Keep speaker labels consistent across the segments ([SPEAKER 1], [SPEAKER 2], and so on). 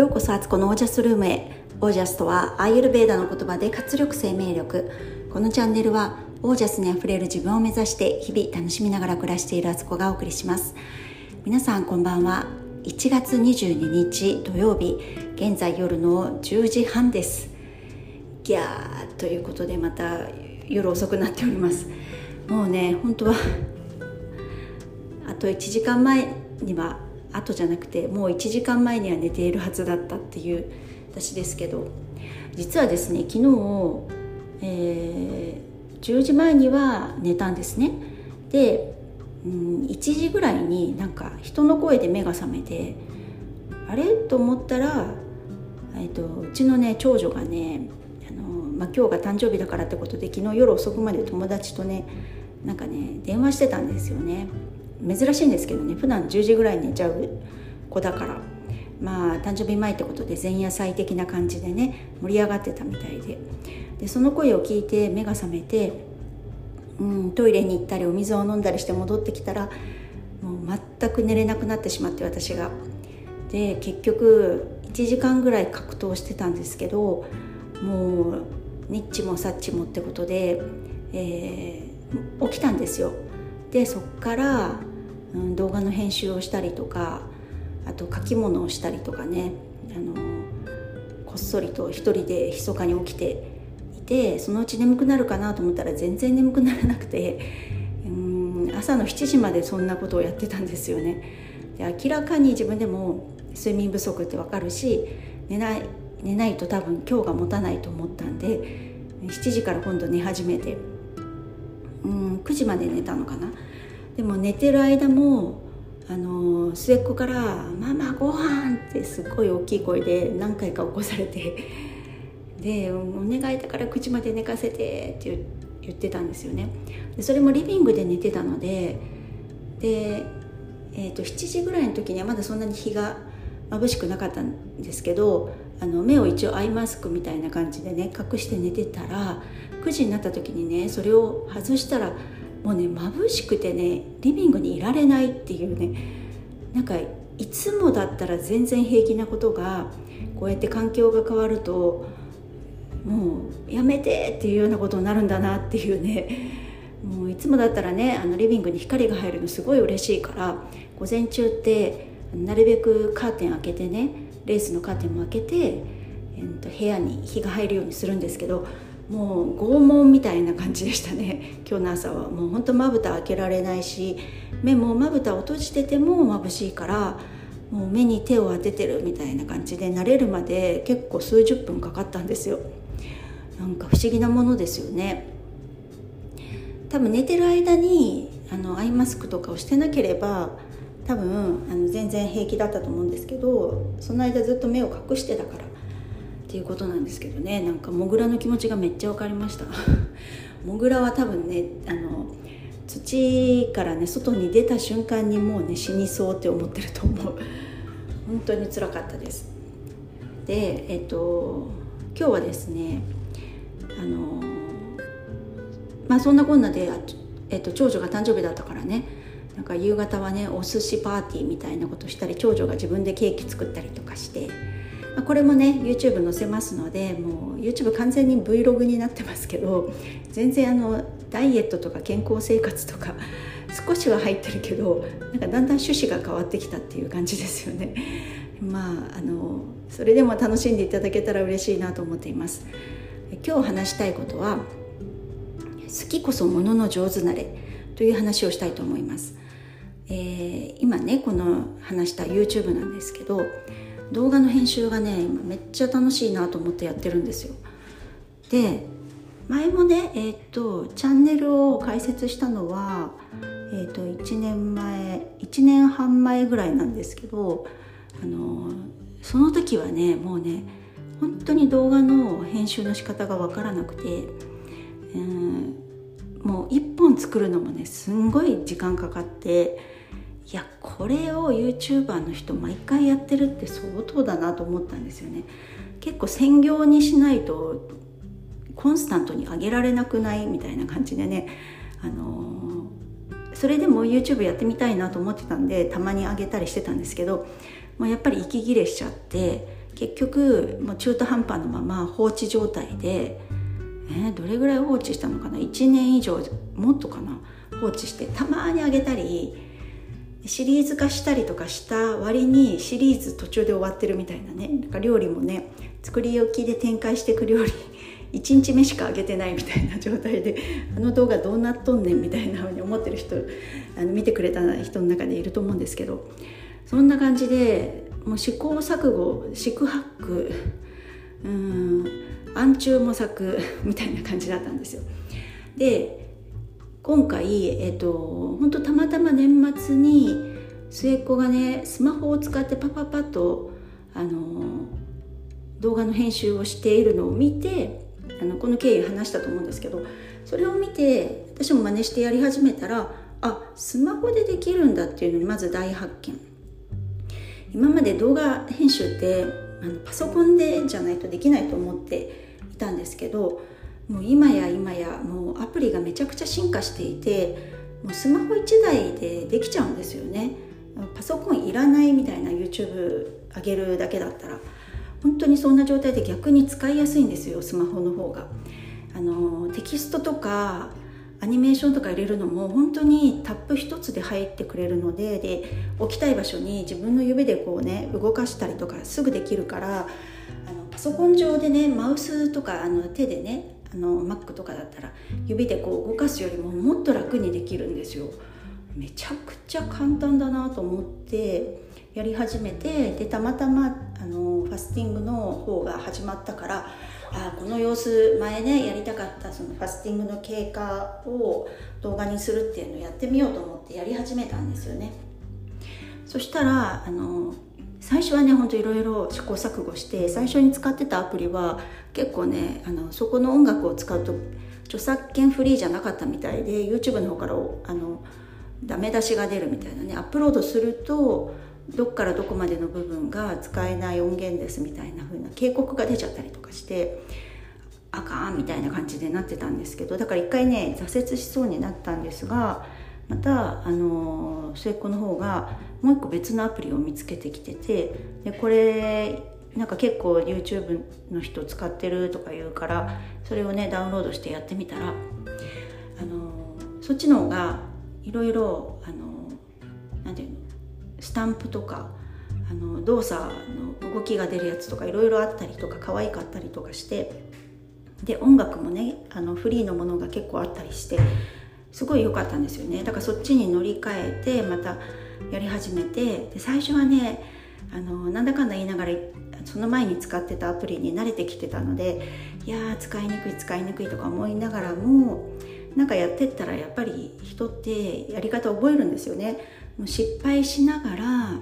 [SPEAKER 1] ようこそアツコのオージャスルームへ。オージャスとはアーユルベーダの言葉で活力生命力。このチャンネルはオージャスにあふれる自分を目指して日々楽しみながら暮らしているアツコがお送りします。皆さんこんばんは。1月22日土曜日。現在夜の10時半です。ギャーということでまた夜遅くなっております。もうね本当はあと1時間前には後じゃなくてもう1時間前には寝ているはずだったっていう私ですけど実はですね昨日、えー、10時前には寝たんですね。で、うん、1時ぐらいになんか人の声で目が覚めてあれ？と思ったら、えーと、うちのね長女がねあの、まあ、今日が誕生日だからってことで昨日夜遅くまで友達とねなんかね電話してたんですよね。珍しいんですけどね普段10時ぐらい寝ちゃう子だからまあ誕生日前ってことで前夜祭的な感じでね盛り上がってたみたいででその声を聞いて目が覚めて、うん、トイレに行ったりお水を飲んだりして戻ってきたらもう全く寝れなくなってしまって私が。で結局1時間ぐらい格闘してたんですけどもうニッチもサッチもってことで、えー、起きたんですよ。でそっからうん、動画の編集をしたりとかあと書き物をしたりとかねあのこっそりと一人で密かに起きていてそのうち眠くなるかなと思ったら全然眠くならなくてうん朝の7時までそんなことをやってたんですよね。で明らかに自分でも睡眠不足ってわかるし寝ない寝ないと多分今日が持たないと思ったんで7時から今度寝始めてうん9時まで寝たのかなでも寝てる間もあの末っ子から「ママご飯ってすっごい大きい声で何回か起こされて。で「お願いだから口まで寝かせて」って言ってたんですよね。でそれもリビングで寝てたのでで、えーと、7時ぐらいの時にはまだそんなに日が眩しくなかったんですけどあの目を一応アイマスクみたいな感じでね隠して寝てたら9時になった時にねそれを外したらもうね眩しくてねリビングにいられないっていうねなんかいつもだったら全然平気なことがこうやって環境が変わるともうやめてっていうようなことになるんだなっていうねもういつもだったらねあのリビングに光が入るのすごい嬉しいから午前中ってなるべくカーテン開けてねレースのカーテンも開けて、えー、と部屋に日が入るようにするんですけどもう拷問みたいな感じでしたね。今日の朝はもうほんとまぶた開けられないし目もまぶたを閉じてても眩しいからもう目に手を当ててるみたいな感じで慣れるまで結構数十分かかったんですよ。なんか不思議なものですよね。多分寝てる間にあのアイマスクとかをしてなければ多分あの全然平気だったと思うんですけどその間ずっと目を隠してたからっていうことなんですけどね。なんかモグラの気持ちがめっちゃ分かりました。モグラは多分ねあの土からね外に出た瞬間にもうね死にそうって思ってると思う。本当につらかったです。でえっと今日はですねあのまあそんなこんなで、えっと、長女が誕生日だったからねなんか夕方はねお寿司パーティーみたいなことしたり長女が自分でケーキ作ったりとかしてこれもね YouTube 載せますのでもう YouTube 完全に Vlog になってますけど全然あのダイエットとか健康生活とか少しは入ってるけどなんかだんだん趣旨が変わってきたっていう感じですよね。まああのそれでも楽しんでいただけたら嬉しいなと思っています。今日話したいことは好きこそものの上手なれという話をしたいと思います、えー、今ねこの話した YouTube なんですけど動画の編集がねめっちゃ楽しいなと思ってやってるんですよ。で前もねえっ、ー、とチャンネルを開設したのはえっ、ー、と1年前1年半前ぐらいなんですけどあのその時はねもうね本当に動画の編集の仕方が分からなくて、うん、もう1本作るのもねすんごい時間かかっていやこれを YouTuber の人毎回やってるって相当だなと思ったんですよね。結構専業にしないとコンスタントに上げられなくないみたいな感じでね。あのー、それでも YouTube やってみたいなと思ってたんでたまに上げたりしてたんですけどもうやっぱり息切れしちゃって結局もう中途半端のまま放置状態で、えー、どれぐらい放置したのかな？1年以上もっとかな？放置してたまにあげたりシリーズ化したりとかした割にシリーズ途中で終わってるみたいなねなんか料理もね作り置きで展開していく料理 1日目しかあげてないみたいな状態であの動画どうなっとんねんみたいなふうに思ってる人あの見てくれた人の中でいると思うんですけどそんな感じでもう試行錯誤四苦八苦うん暗中模索みたいな感じだったんですよ。で今回、えっと、本当たまたま年末に末っ子がねスマホを使ってパパパとあの動画の編集をしているのを見てあのこの経緯話したと思うんですけどそれを見て私も真似してやり始めたらあスマホでできるんだっていうのにまず大発見。今まで動画編集ってあのパソコンでじゃないとできないと思っていたんですけどもう今や今やもうアプリがめちゃくちゃ進化していてもうスマホ1台でできちゃうんですよね。パソコンいらないみたいな YouTube 上げるだけだったら本当にそんな状態で逆に使いやすいんですよスマホの方が。あのテキストとかアニメーションとか入れるのも本当にタップ一つで入ってくれるのでで置きたい場所に自分の指でこうね動かしたりとかすぐできるからあのパソコン上でねマウスとかあの手でねあの Mac とかだったら指でこう動かすよりももっと楽にできるんですよ。めちゃくちゃ簡単だなと思ってやり始めてでたまたまあのファスティングの方が始まったからあこの様子前ねやりたかったそのファスティングの経過を動画にするっていうのをやってみようと思ってやり始めたんですよね。そしたらあの最初はねほんといろいろ試行錯誤して最初に使ってたアプリは結構ねあのそこの音楽を使うと著作権フリーじゃなかったみたいで YouTube の方からあのダメ出しが出るみたいなねアップロードするとどっからどこまでの部分が使えない音源ですみたいな風な警告が出ちゃったりとかしてあかんみたいな感じでなってたんですけどだから一回ね挫折しそうになったんですがまたあの末っ子の方がもう一個別のアプリを見つけてきててでこれなんか結構 YouTube の人使ってるとか言うからそれをねダウンロードしてやってみたらあのそっちの方がいろいろあのなんていうのスタンプとかあの動作の動きが出るやつとかいろいろあったりとか可愛かったりとかしてで音楽もねあのフリーのものが結構あったりしてすごい良かったんですよね。だからそっちに乗り換えてまたやり始めてで最初はねあのなんだかんだ言いながらその前に使ってたアプリに慣れてきてたのでいやー使いにくい使いにくいとか思いながらもなんかやってったらやっぱり人ってやり方覚えるんですよね。もう失敗しながら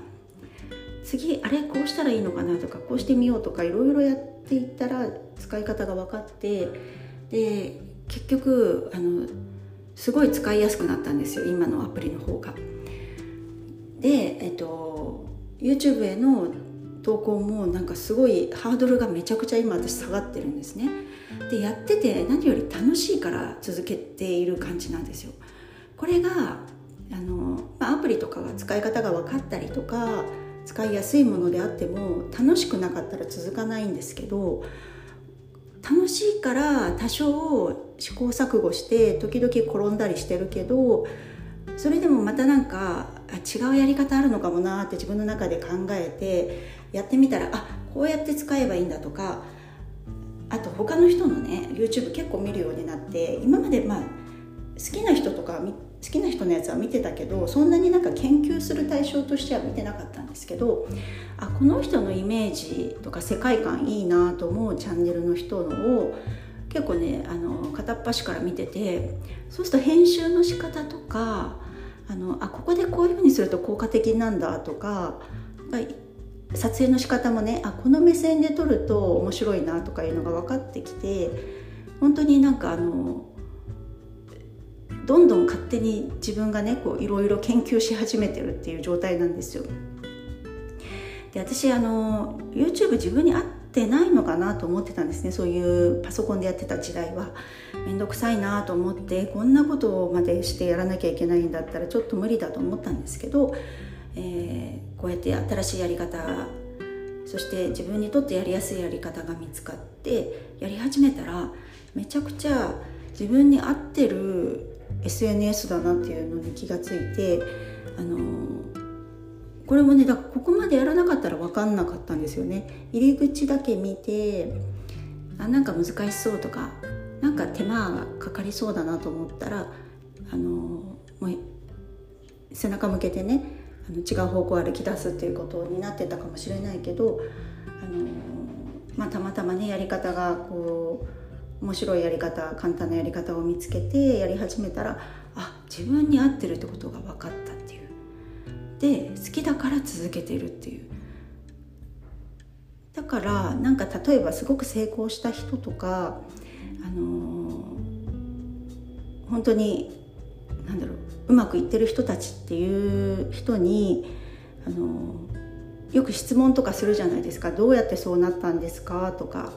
[SPEAKER 1] 次あれこうしたらいいのかなとかこうしてみようとかいろいろやっていったら使い方が分かってで結局あのすごい使いやすくなったんですよ今のアプリの方が。で、えっと、YouTube への投稿もなんかすごいハードルがめちゃくちゃ今私下がってるんですね。でやってて何より楽しいから続けている感じなんですよ。これがあの、ま、アプリとかは使い方が分かったりとか使いやすいものであっても楽しくなかったら続かないんですけど楽しいから多少試行錯誤して時々転んだりしてるけどそれでもまたなんか違うやり方あるのかもなって自分の中で考えてやってみたらあこうやって使えばいいんだとかあと他の人のね YouTube 結構見るようになって今までまあ好きな人とか好きな人のやつは見てたけどそんなになんか研究する対象としては見てなかったんですけどあこの人のイメージとか世界観いいなと思うチャンネルの人のを結構ねあの片っ端から見ててそうすると編集の仕方とかあのあここでこういうふうにすると効果的なんだとか撮影の仕方もねあこの目線で撮ると面白いなとかいうのが分かってきて本当になんかあのどんどん勝手に自分がねこういろいろ研究し始めてるっていう状態なんですよ。で私あの YouTube 自分に合ってないのかなと思ってたんですねそういうパソコンでやってた時代は面倒くさいなと思ってこんなことまでしてやらなきゃいけないんだったらちょっと無理だと思ったんですけど、えー、こうやって新しいやり方そして自分にとってやりやすいやり方が見つかってやり始めたらめちゃくちゃ自分に合ってる SNS だなっていうのに気がついてあのこれもねだからここまでやらなかったら分かんなかったんですよね。入り口だけ見てあなんか難しそうとかなんか手間がかかりそうだなと思ったらあのもう背中向けてねあの違う方向を歩き出すっていうことになってたかもしれないけどあの、まあ、たまたまねやり方がこう面白いやり方簡単なやり方を見つけてやり始めたらあ自分に合ってるってことが分かったっていう。で好きだから続けてるっていう。だからなんか例えばすごく成功した人とかあの本当になんだろううまくいってる人たちっていう人にあのよく質問とかするじゃないですか。どうやってそうなったんですか？とか。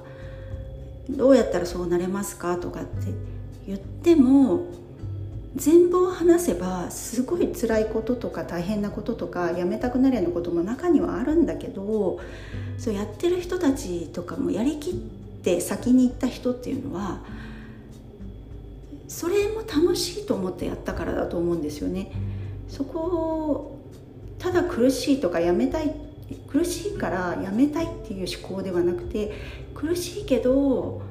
[SPEAKER 1] どうやったらそうなれますかとかって言っても全貌を話せばすごい辛いこととか大変なこととかやめたくなるようなことも中にはあるんだけどそうやってる人たちとかもやりきって先に行った人っていうのはそれも楽しいと思ってやったからだと思うんですよね。そこをただ苦しいとかやめたい苦しいからやめたいっていう思考ではなくて苦しいけど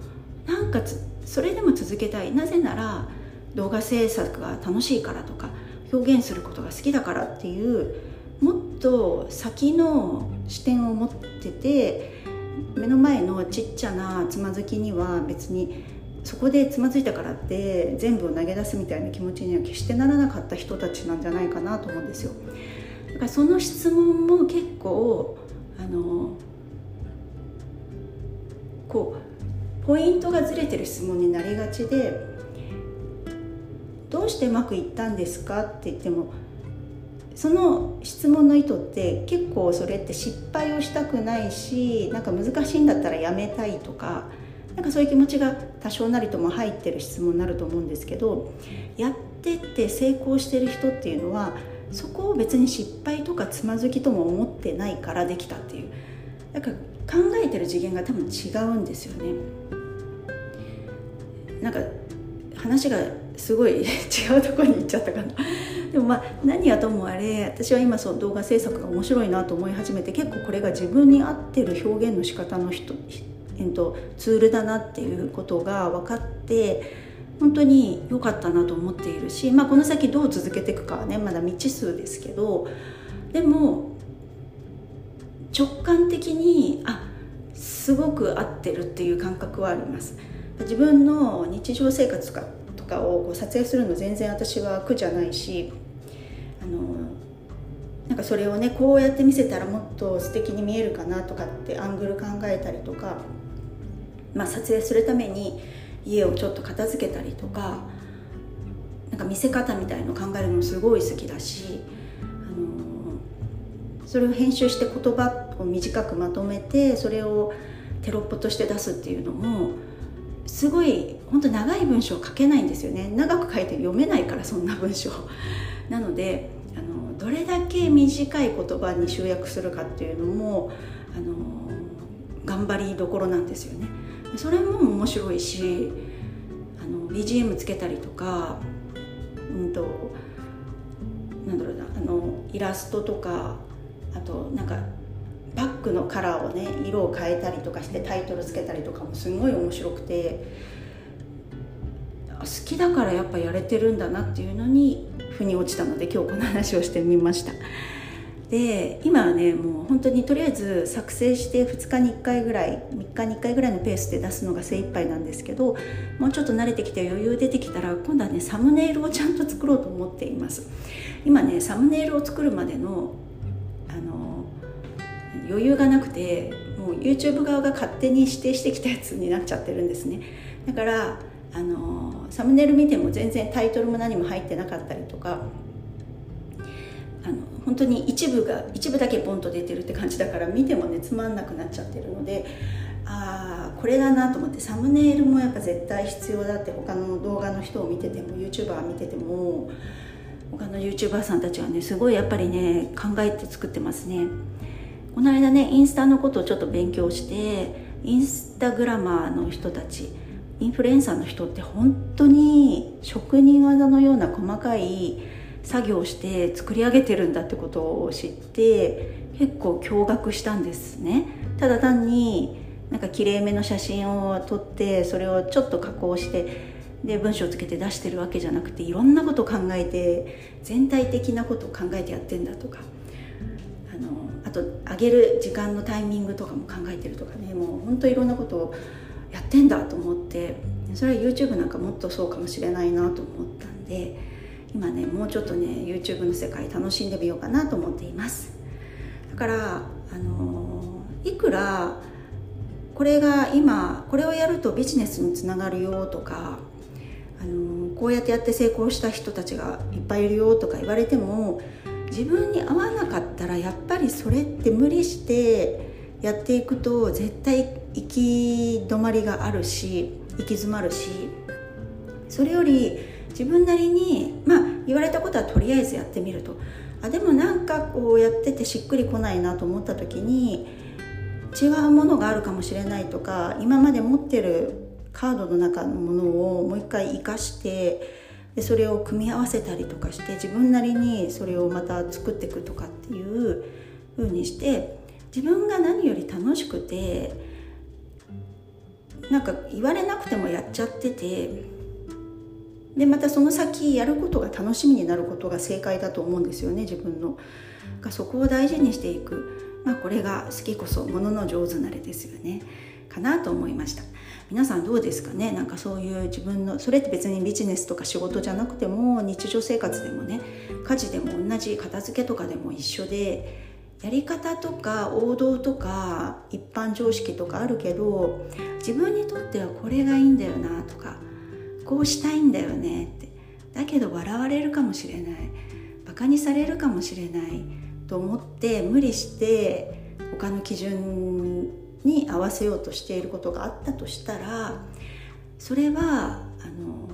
[SPEAKER 1] なんかそれでも続けたいなぜなら動画制作が楽しいからとか表現することが好きだからっていうもっと先の視点を持ってて目の前のちっちゃなつまずきには別にそこでつまずいたからって全部を投げ出すみたいな気持ちには決してならなかった人たちなんじゃないかなと思うんですよ。かその質問も結構あのこうポイントがずれてる質問になりがちでどうしてうまくいったんですかって言ってもその質問の意図って結構それって失敗をしたくないしなんか難しいんだったらやめたいとかなんかそういう気持ちが多少なりとも入ってる質問になると思うんですけどやってって成功してる人っていうのはそこを別に失敗とかつまずきとも思ってないからできたっていう。だから考えてる次元が多分違うんですよね。なんか話がすごい 違うところに行っちゃったかな。でもまあ何はともあれ私は今そう動画制作が面白いなと思い始めて結構これが自分に合ってる表現の仕方の人えっと、ツールだなっていうことが分かって本当に良かったなと思っているし、まあ、この先どう続けていくかはねまだ未知数ですけどでも直感的にあすごく合ってるっていう感覚はあります。自分の日常生活とかとかをこう撮影するの全然私は苦じゃないしあのなんかそれをねこうやって見せたらもっと素敵に見えるかなとかってアングル考えたりとかまあ、撮影するために家をちょっと片付けたりとかなんか見せ方みたいの考えるのすごい好きだし、あのー、それを編集して言葉を短くまとめてそれをテロップとして出すっていうのもすごい本当長い文章を書けないんですよね。長く書いて読めないからそんな文章。なのであのどれだけ短い言葉に集約するかっていうのもあの頑張りどころなんですよね。それも面白いしあの BGM つけたりとかうんとなんだろうなあのイラストとかあとなんかバッグのカラーをね色を変えたりとかしてタイトルつけたりとかもすごい面白くて好きだからやっぱやれてるんだなっていうのに腑に落ちたので今日この話をしてみました。で今はねもう本当にとりあえず作成して2日に1回ぐらい3日に1回ぐらいのペースで出すのが精一杯なんですけどもうちょっと慣れてきて余裕出てきたら今度はねサムネイルをちゃんと作ろうと思っています。今ねサムネイルを作るまでのあの余裕がなくてもう YouTube 側が勝手に指定してきたやつになっちゃってるんですね。だからあのサムネイル見ても全然タイトルも何も入ってなかったりとか本当に一部が一部だけポンと出てるって感じだから見てもねつまんなくなっちゃってるのでああこれだなと思ってサムネイルもやっぱ絶対必要だって他の動画の人を見てても YouTuber 見てても他の YouTuber さんたちはねすごいやっぱりね考えて作ってますね。この間ねインスタのことをちょっと勉強してインスタグラマーの人たちインフルエンサーの人って本当に職人技のような細かい作業して作り上げてるんだってことを知って結構驚愕したんですね。ただ単になんか綺麗めの写真を撮ってそれをちょっと加工してで文章をつけて出してるわけじゃなくていろんなことを考えて全体的なことを考えてやってんだとか。あのあと上げる時間のタイミングとかも考えてるとかね。もうほんといろんなことをやってんだと思って。それは YouTube なんかもっとそうかもしれないなと思ったんで今ねもうちょっとね YouTube の世界楽しんでみようかなと思っています。だからあのいくらこれが今これをやるとビジネスにつながるよとかあのこうやってやって成功した人たちがいっぱいいるよとか言われても自分に合わなかったらやっぱりそれって無理してやっていくと絶対行き止まりがあるし行き詰まるしそれより自分なりにまあ言われたことはとりあえずやってみると。あでもなんかこうやっててしっくりこないなと思った時に違うものがあるかもしれないとか今まで持ってるカードの中のものをもう一回生かしてでそれを組み合わせたりとかして自分なりにそれをまた作っていくとかっていう風にして自分が何より楽しくてなんか言われなくてもやっちゃっててでまたその先やることが楽しみになることが正解だと思うんですよね自分の。そこを大事にしていく、まあ、これが好きこそものの上手なれですよねかなと思いました。皆さんどうですかね？なんかそういう自分のそれって別にビジネスとか仕事じゃなくても日常生活でもね家事でも同じ片付けとかでも一緒でやり方とか王道とか一般常識とかあるけど自分にとってはこれがいいんだよなとかこうしたいんだよね。って。だけど笑われるかもしれない。バカにされるかもしれない。と思って無理して他の基準に合わせようとしていることがあったとしたらそれはあの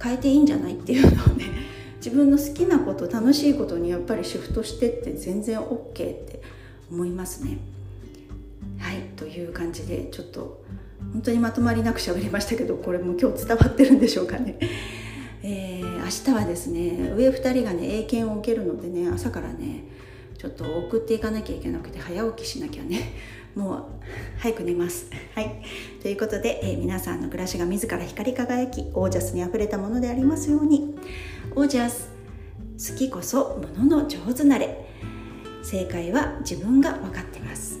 [SPEAKER 1] 変えていいんじゃないっていうのをね自分の好きなこと楽しいことにやっぱりシフトしてって全然 OK って思いますね。はい。という感じでちょっと本当にまとまりなく喋りましたけどこれも今日伝わってるんでしょうかね。えー、明日はですね上2人がね英検を受けるのでね朝からねちょっと送っていかなきゃいけなくて早起きしなきゃね もう早く寝ます。はい、ということで、えー、皆さんの暮らしが自ら光り輝きオージャスにあふれたものでありますようにオージャス好きこそものの上手なれ正解は自分が分かってます。